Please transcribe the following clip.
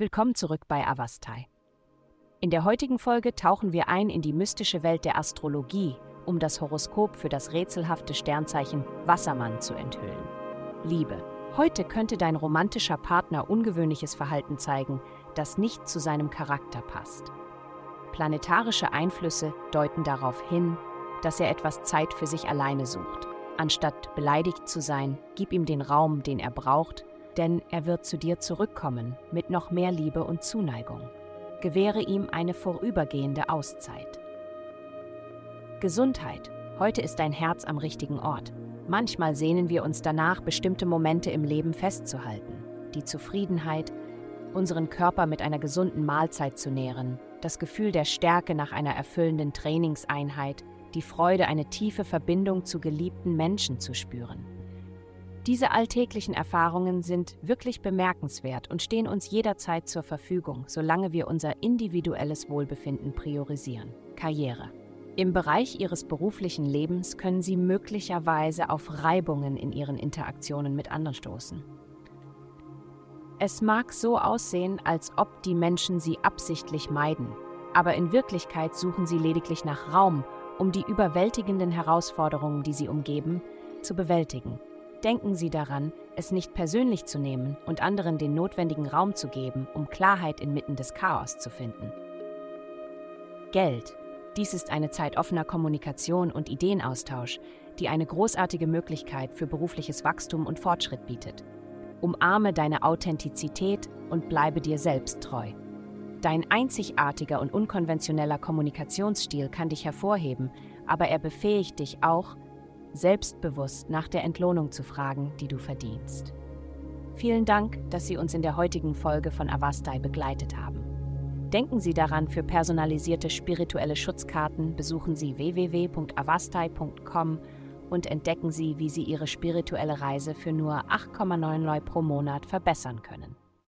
Willkommen zurück bei Avastai. In der heutigen Folge tauchen wir ein in die mystische Welt der Astrologie, um das Horoskop für das rätselhafte Sternzeichen Wassermann zu enthüllen. Liebe. Heute könnte dein romantischer Partner ungewöhnliches Verhalten zeigen, das nicht zu seinem Charakter passt. Planetarische Einflüsse deuten darauf hin, dass er etwas Zeit für sich alleine sucht. Anstatt beleidigt zu sein, gib ihm den Raum, den er braucht, denn er wird zu dir zurückkommen mit noch mehr Liebe und Zuneigung. Gewähre ihm eine vorübergehende Auszeit. Gesundheit. Heute ist dein Herz am richtigen Ort. Manchmal sehnen wir uns danach, bestimmte Momente im Leben festzuhalten. Die Zufriedenheit, unseren Körper mit einer gesunden Mahlzeit zu nähren, das Gefühl der Stärke nach einer erfüllenden Trainingseinheit, die Freude, eine tiefe Verbindung zu geliebten Menschen zu spüren. Diese alltäglichen Erfahrungen sind wirklich bemerkenswert und stehen uns jederzeit zur Verfügung, solange wir unser individuelles Wohlbefinden priorisieren. Karriere. Im Bereich Ihres beruflichen Lebens können Sie möglicherweise auf Reibungen in Ihren Interaktionen mit anderen stoßen. Es mag so aussehen, als ob die Menschen Sie absichtlich meiden, aber in Wirklichkeit suchen Sie lediglich nach Raum, um die überwältigenden Herausforderungen, die Sie umgeben, zu bewältigen. Denken Sie daran, es nicht persönlich zu nehmen und anderen den notwendigen Raum zu geben, um Klarheit inmitten des Chaos zu finden. Geld. Dies ist eine Zeit offener Kommunikation und Ideenaustausch, die eine großartige Möglichkeit für berufliches Wachstum und Fortschritt bietet. Umarme deine Authentizität und bleibe dir selbst treu. Dein einzigartiger und unkonventioneller Kommunikationsstil kann dich hervorheben, aber er befähigt dich auch, selbstbewusst nach der Entlohnung zu fragen, die du verdienst. Vielen Dank, dass Sie uns in der heutigen Folge von Avastai begleitet haben. Denken Sie daran, für personalisierte spirituelle Schutzkarten besuchen Sie www.avastai.com und entdecken Sie, wie Sie Ihre spirituelle Reise für nur 8,9 Leu pro Monat verbessern können.